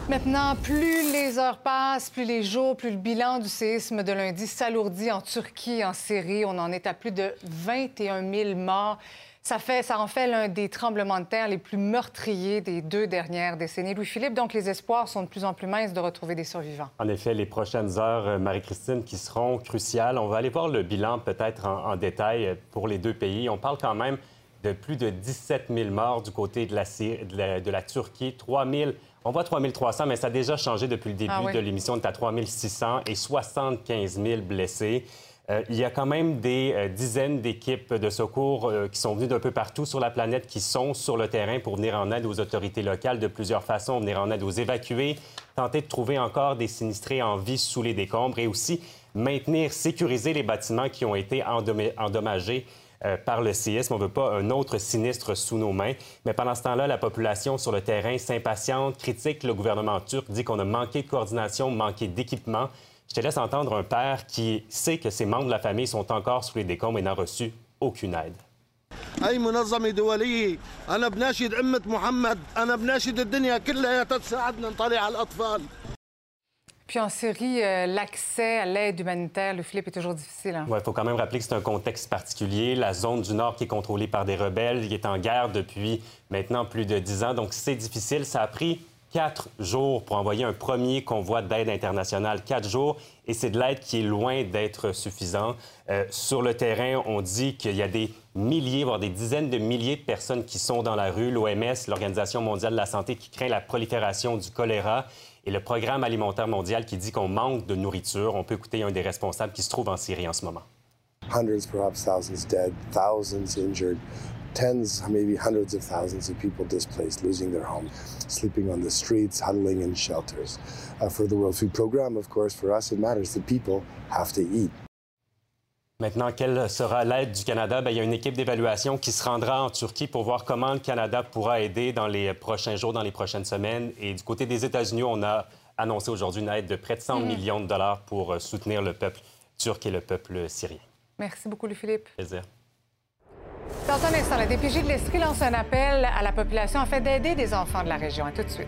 Maintenant, plus les heures passent, plus les jours, plus le bilan du séisme de lundi s'alourdit en Turquie, en Syrie. On en est à plus de 21 000 morts. Ça, en fait l'un des tremblements de terre les plus meurtriers des deux dernières décennies. Louis-Philippe, donc les espoirs sont de plus en plus minces de retrouver des survivants. En effet, les prochaines heures, euh, Marie-Christine, qui seront cruciales. On va aller voir le bilan peut-être en, détail euh, pour les deux pays. On parle quand même de plus de 17 000 morts du côté de la, de de la Turquie, 3 000 on voit 3300, mais ça a déjà changé depuis le début ah de l'émission. On est à 3600 et 75 000 blessés. Euh, il y a quand même des euh, dizaines d'équipes de secours euh, qui sont venues d'un peu partout sur la planète, qui sont sur le terrain pour venir en aide aux autorités locales de plusieurs façons, venir en aide aux évacués, tenter de trouver encore des sinistrés en vie sous les décombres et aussi maintenir, sécuriser les bâtiments qui ont été endommagés par le séisme. On ne veut pas un autre sinistre sous nos mains. Mais pendant ce temps-là, la population sur le terrain s'impatiente, critique le gouvernement turc, dit qu'on a manqué de coordination, manqué d'équipement. Je te laisse entendre un père qui sait que ses membres de la famille sont encore sous les décombres et n'a reçu aucune aide. Puis en Syrie, euh, l'accès à l'aide humanitaire, le Philippe, est toujours difficile. Hein? Il faut quand même rappeler que c'est un contexte particulier. La zone du Nord qui est contrôlée par des rebelles, il est en guerre depuis maintenant plus de dix ans. Donc c'est difficile. Ça a pris quatre jours pour envoyer un premier convoi d'aide internationale. Quatre jours. Et c'est de l'aide qui est loin d'être suffisant. Euh, sur le terrain, on dit qu'il y a des milliers, voire des dizaines de milliers de personnes qui sont dans la rue. L'OMS, l'Organisation mondiale de la santé, qui craint la prolifération du choléra et le Programme alimentaire mondial qui dit qu'on manque de nourriture. On peut écouter un des responsables qui se trouve en Syrie en ce moment. Hundreds, perhaps thousands dead, thousands injured, tens, maybe hundreds of thousands of people displaced, losing their homes, sleeping on the streets, huddling in shelters. Uh, for the World Food Program, of course, for us, it matters. The people have to eat. Maintenant, quelle sera l'aide du Canada? Bien, il y a une équipe d'évaluation qui se rendra en Turquie pour voir comment le Canada pourra aider dans les prochains jours, dans les prochaines semaines. Et du côté des États-Unis, on a annoncé aujourd'hui une aide de près de 100 mm. millions de dollars pour euh, soutenir le peuple turc et le peuple syrien. Merci beaucoup, Louis-Philippe. Plaisir. Dans un instant, la DPJ de l'Estrie lance un appel à la population en fait d'aider des enfants de la région. À tout de suite.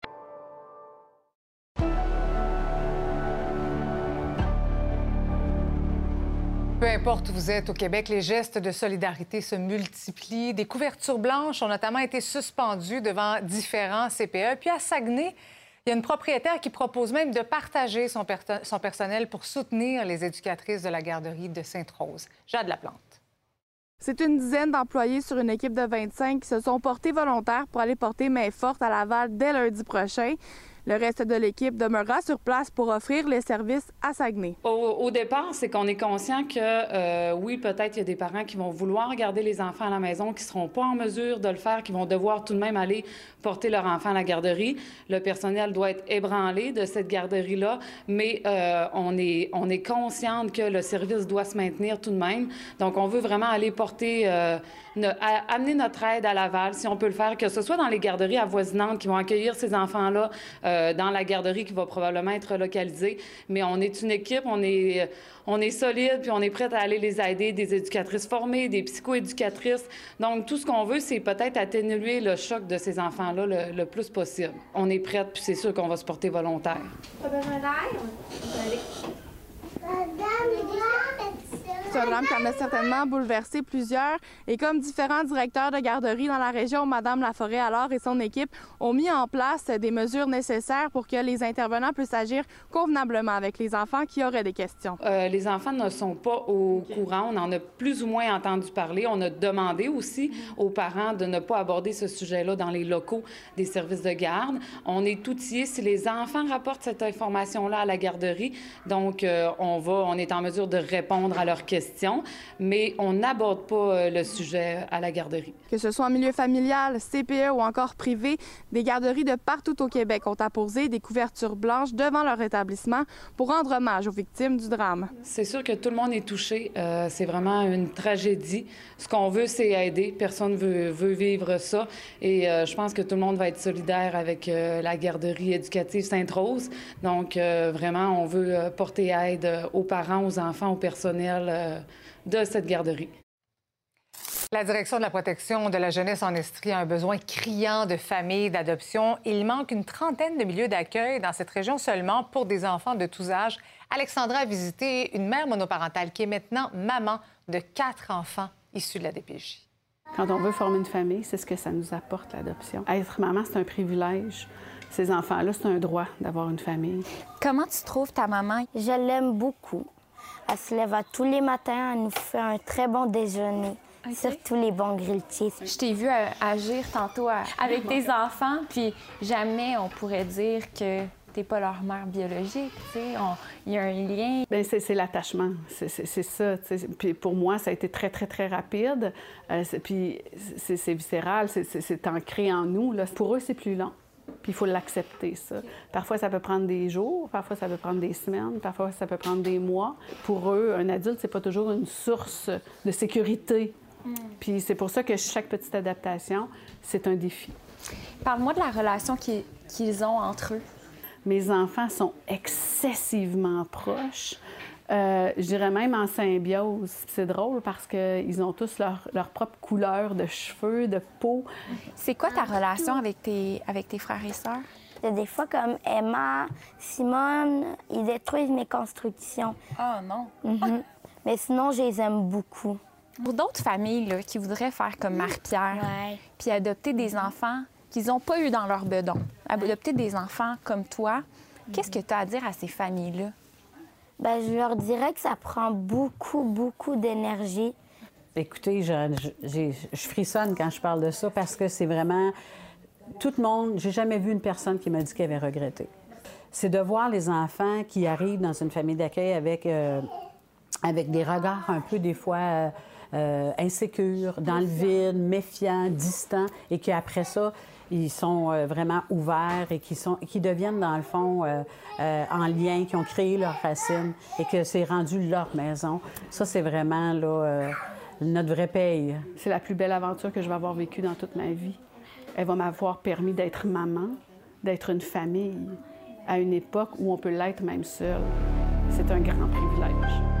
Peu importe où vous êtes au Québec, les gestes de solidarité se multiplient. Des couvertures blanches ont notamment été suspendues devant différents CPE. Puis à Saguenay, il y a une propriétaire qui propose même de partager son, son personnel pour soutenir les éducatrices de la garderie de Sainte-Rose. Jade Laplante. C'est une dizaine d'employés sur une équipe de 25 qui se sont portés volontaires pour aller porter main forte à Laval dès lundi prochain. Le reste de l'équipe demeurera sur place pour offrir les services à Saguenay. Au, départ, c'est qu'on est conscient que, euh, oui, peut-être il y a des parents qui vont vouloir garder les enfants à la maison, qui ne seront pas en mesure de le faire, qui vont devoir tout de même aller porter leur enfant à la garderie. Le personnel doit être ébranlé de cette garderie-là, mais euh, on, est, on que le service doit se maintenir tout de même. Donc, on veut vraiment aller porter, euh, ne, à, amener notre aide à Laval, si on peut le faire, que ce soit dans les garderies avoisinantes qui vont accueillir ces enfants-là, euh, dans la garderie qui va probablement être localisée. Mais on est une équipe, on est, on est solide, puis on est prête à aller les aider, des éducatrices formées, des psychoéducatrices. Donc, tout ce qu'on veut, c'est peut-être atténuer le choc de ces enfants-là le, le plus possible. On est prête, puis c'est sûr qu'on va se porter volontaire. Pas besoin drame qui en a certainement bouleversé plusieurs. Et comme différents directeurs de garderie dans la région, Madame Laforêt alors et son équipe ont mis en place des mesures nécessaires pour que les intervenants puissent agir convenablement avec les enfants qui auraient des questions. Euh, les enfants ne sont pas au courant. On en a plus ou moins entendu parler. On a demandé aussi aux parents de ne pas aborder ce sujet-là dans les locaux des services de garde. On est outillés si les enfants rapportent cette information-là à la garderie. Donc, euh, on va, on est en mesure de répondre à leurs questions, mais on n'aborde pas euh, le sujet à la garderie. Que ce soit en milieu familial, CPE ou encore privé, des garderies de partout au Québec ont apposé des couvertures blanches devant leur établissement pour rendre hommage aux victimes du drame. C'est sûr que tout le monde est touché. Euh, c'est vraiment une tragédie. Ce qu'on veut, c'est aider. Personne veut, veut vivre ça. Et euh, je pense que tout le monde va être solidaire avec euh, la garderie éducative Sainte-Rose. Donc, vraiment, on veut porter aide aux parents, aux enfants, au personnel de cette garderie. La direction de la protection de la jeunesse en Estrie a un besoin criant de familles d'adoption. Il manque une trentaine de milieux d'accueil dans cette région seulement pour des enfants de tous âges. Alexandra a visité une mère monoparentale qui est maintenant maman de quatre enfants issus de la DPJ. Quand on veut former une famille, c'est ce que ça nous apporte, l'adoption. Être maman, c'est un privilège. Ces enfants-là, c'est un droit d'avoir une famille. Comment tu trouves ta maman? Je l'aime beaucoup. Elle se lève à tous les matins, elle nous fait un très bon déjeuner. Surtout les bons grilled cheese. Je t'ai vu euh, agir tantôt à- avec tes enfants, puis jamais on pourrait dire que t'es pas leur mère biologique. tu sais. On- Il y a un lien. Bien, c'est c'est l'attachement. C'est c'est- c'est ça. Puis pour moi, ça a été très, très, très rapide. Euh, c'est- puis c'est c'est viscéral, c'est- c'est c'est ancré en nous. Là. Pour eux, c'est plus long. Puis il faut l'accepter, ça. Parfois, ça peut prendre des jours, parfois, ça peut prendre des semaines, parfois, ça peut prendre des mois. Pour eux, un adulte, c'est pas toujours une source de sécurité. Puis c'est pour ça que chaque petite adaptation, c'est un défi. Parle-moi de la relation qui- qu'ils ont entre eux. Mes enfants sont excessivement proches. Euh, je dirais même en symbiose. C'est drôle parce qu'ils ont tous leur, leur propre couleur de cheveux, de peau. C'est quoi ta relation avec tes, avec tes frères et sœurs? Il y a des fois comme Emma, Simone, ils détruisent mes constructions. Ah non. Mhm. Mais sinon, je les aime beaucoup. Pour d'autres familles là, qui voudraient faire comme Marie-Pierre, puis adopter des enfants qu'ils n'ont pas eu dans leur bedon, adopter des enfants comme toi, qu'est-ce que tu as à dire à ces familles-là? Ben, je leur dirais que ça prend beaucoup, beaucoup d'énergie. Écoutez, je, je frissonne quand je parle de ça parce que c'est vraiment. Tout le monde, j'ai jamais vu une personne qui m'a dit qu'elle avait regretté. c'est de voir les enfants qui arrivent dans une famille d'accueil avec, euh, avec des regards un peu des fois euh, euh, insécures, dans le vide, méfiants, distants, et qu'après ça, ils sont euh, vraiment ouverts et qui, sont, qui deviennent, dans le fond, euh, euh, en lien, qui ont créé leurs racines et que c'est rendu leur maison. Ça, c'est vraiment là, notre vraie paye. C'est la plus belle aventure que je vais avoir vécue dans toute ma vie. Elle va m'avoir permis d'être maman, d'être une famille, à une époque où on peut l'être même seul. C'est un grand privilège.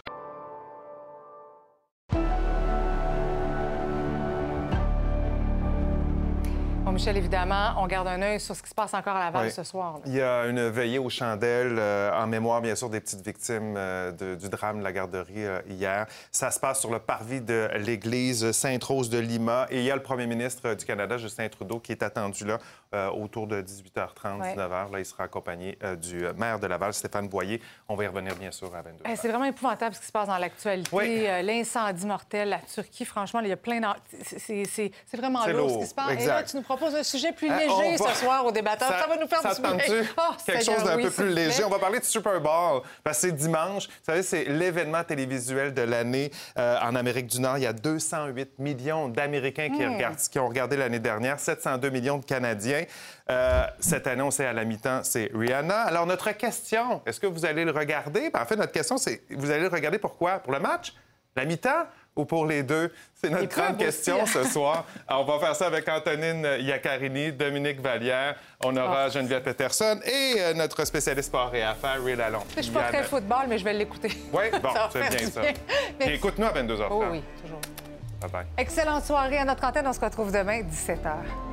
Bon, Michel, évidemment, on garde un œil sur ce qui se passe encore à Laval Oui. ce soir. là. Il y a une veillée aux chandelles euh, en mémoire, bien sûr, des petites victimes euh, de- du drame de la garderie euh, hier. Ça se passe sur le parvis de l'église Sainte-Rose de Lima. Et il y a le premier ministre du Canada, Justin Trudeau, qui est attendu là autour de 18h30, Ouais. 19h. Là, il sera accompagné du maire de Laval, Stéphane Boyer. On va y revenir, bien sûr, à 22h. Eh, C'est vraiment épouvantable ce qui se passe dans l'actualité. Oui. L'incendie mortel, la Turquie, franchement, il y a plein c'est- vraiment C'est lourd, ce lourd, qui se passe. Et là, exact. tu nous proposes un sujet plus Euh, léger va- ce soir aux débatteurs. Ça, va nous faire ça du bien. Oh, Quelque chose d'un oui, peu plus léger. On va parler du Super Bowl. Parce que c'est dimanche. Vous savez, c'est l'événement télévisuel de l'année euh, en Amérique du Nord. Il y a 208 millions d'Américains qui, Hmm. regardent- qui ont regardé l'année dernière, 702 millions de Canadiens. Euh, cette année, on sait à la mi-temps, c'est Rihanna. Alors, notre question, est-ce que vous allez le regarder? Ben, en fait, notre question, c'est vous allez le regarder pourquoi? Pour le match? La mi-temps? Ou pour les deux? C'est notre grande question ce soir. Alors, on va faire ça avec Antonine Iaccarini, Dominique Vallière. On aura Geneviève Peterson et euh, notre spécialiste sport et affaires, Will Lalonde. Je suis pas très football, mais je vais l'écouter. Oui, bon, c'est bien ça. écoute-nous à 22h30. Oh oui, toujours. Bye-bye. Excellente soirée à notre antenne. On se retrouve demain, 17h.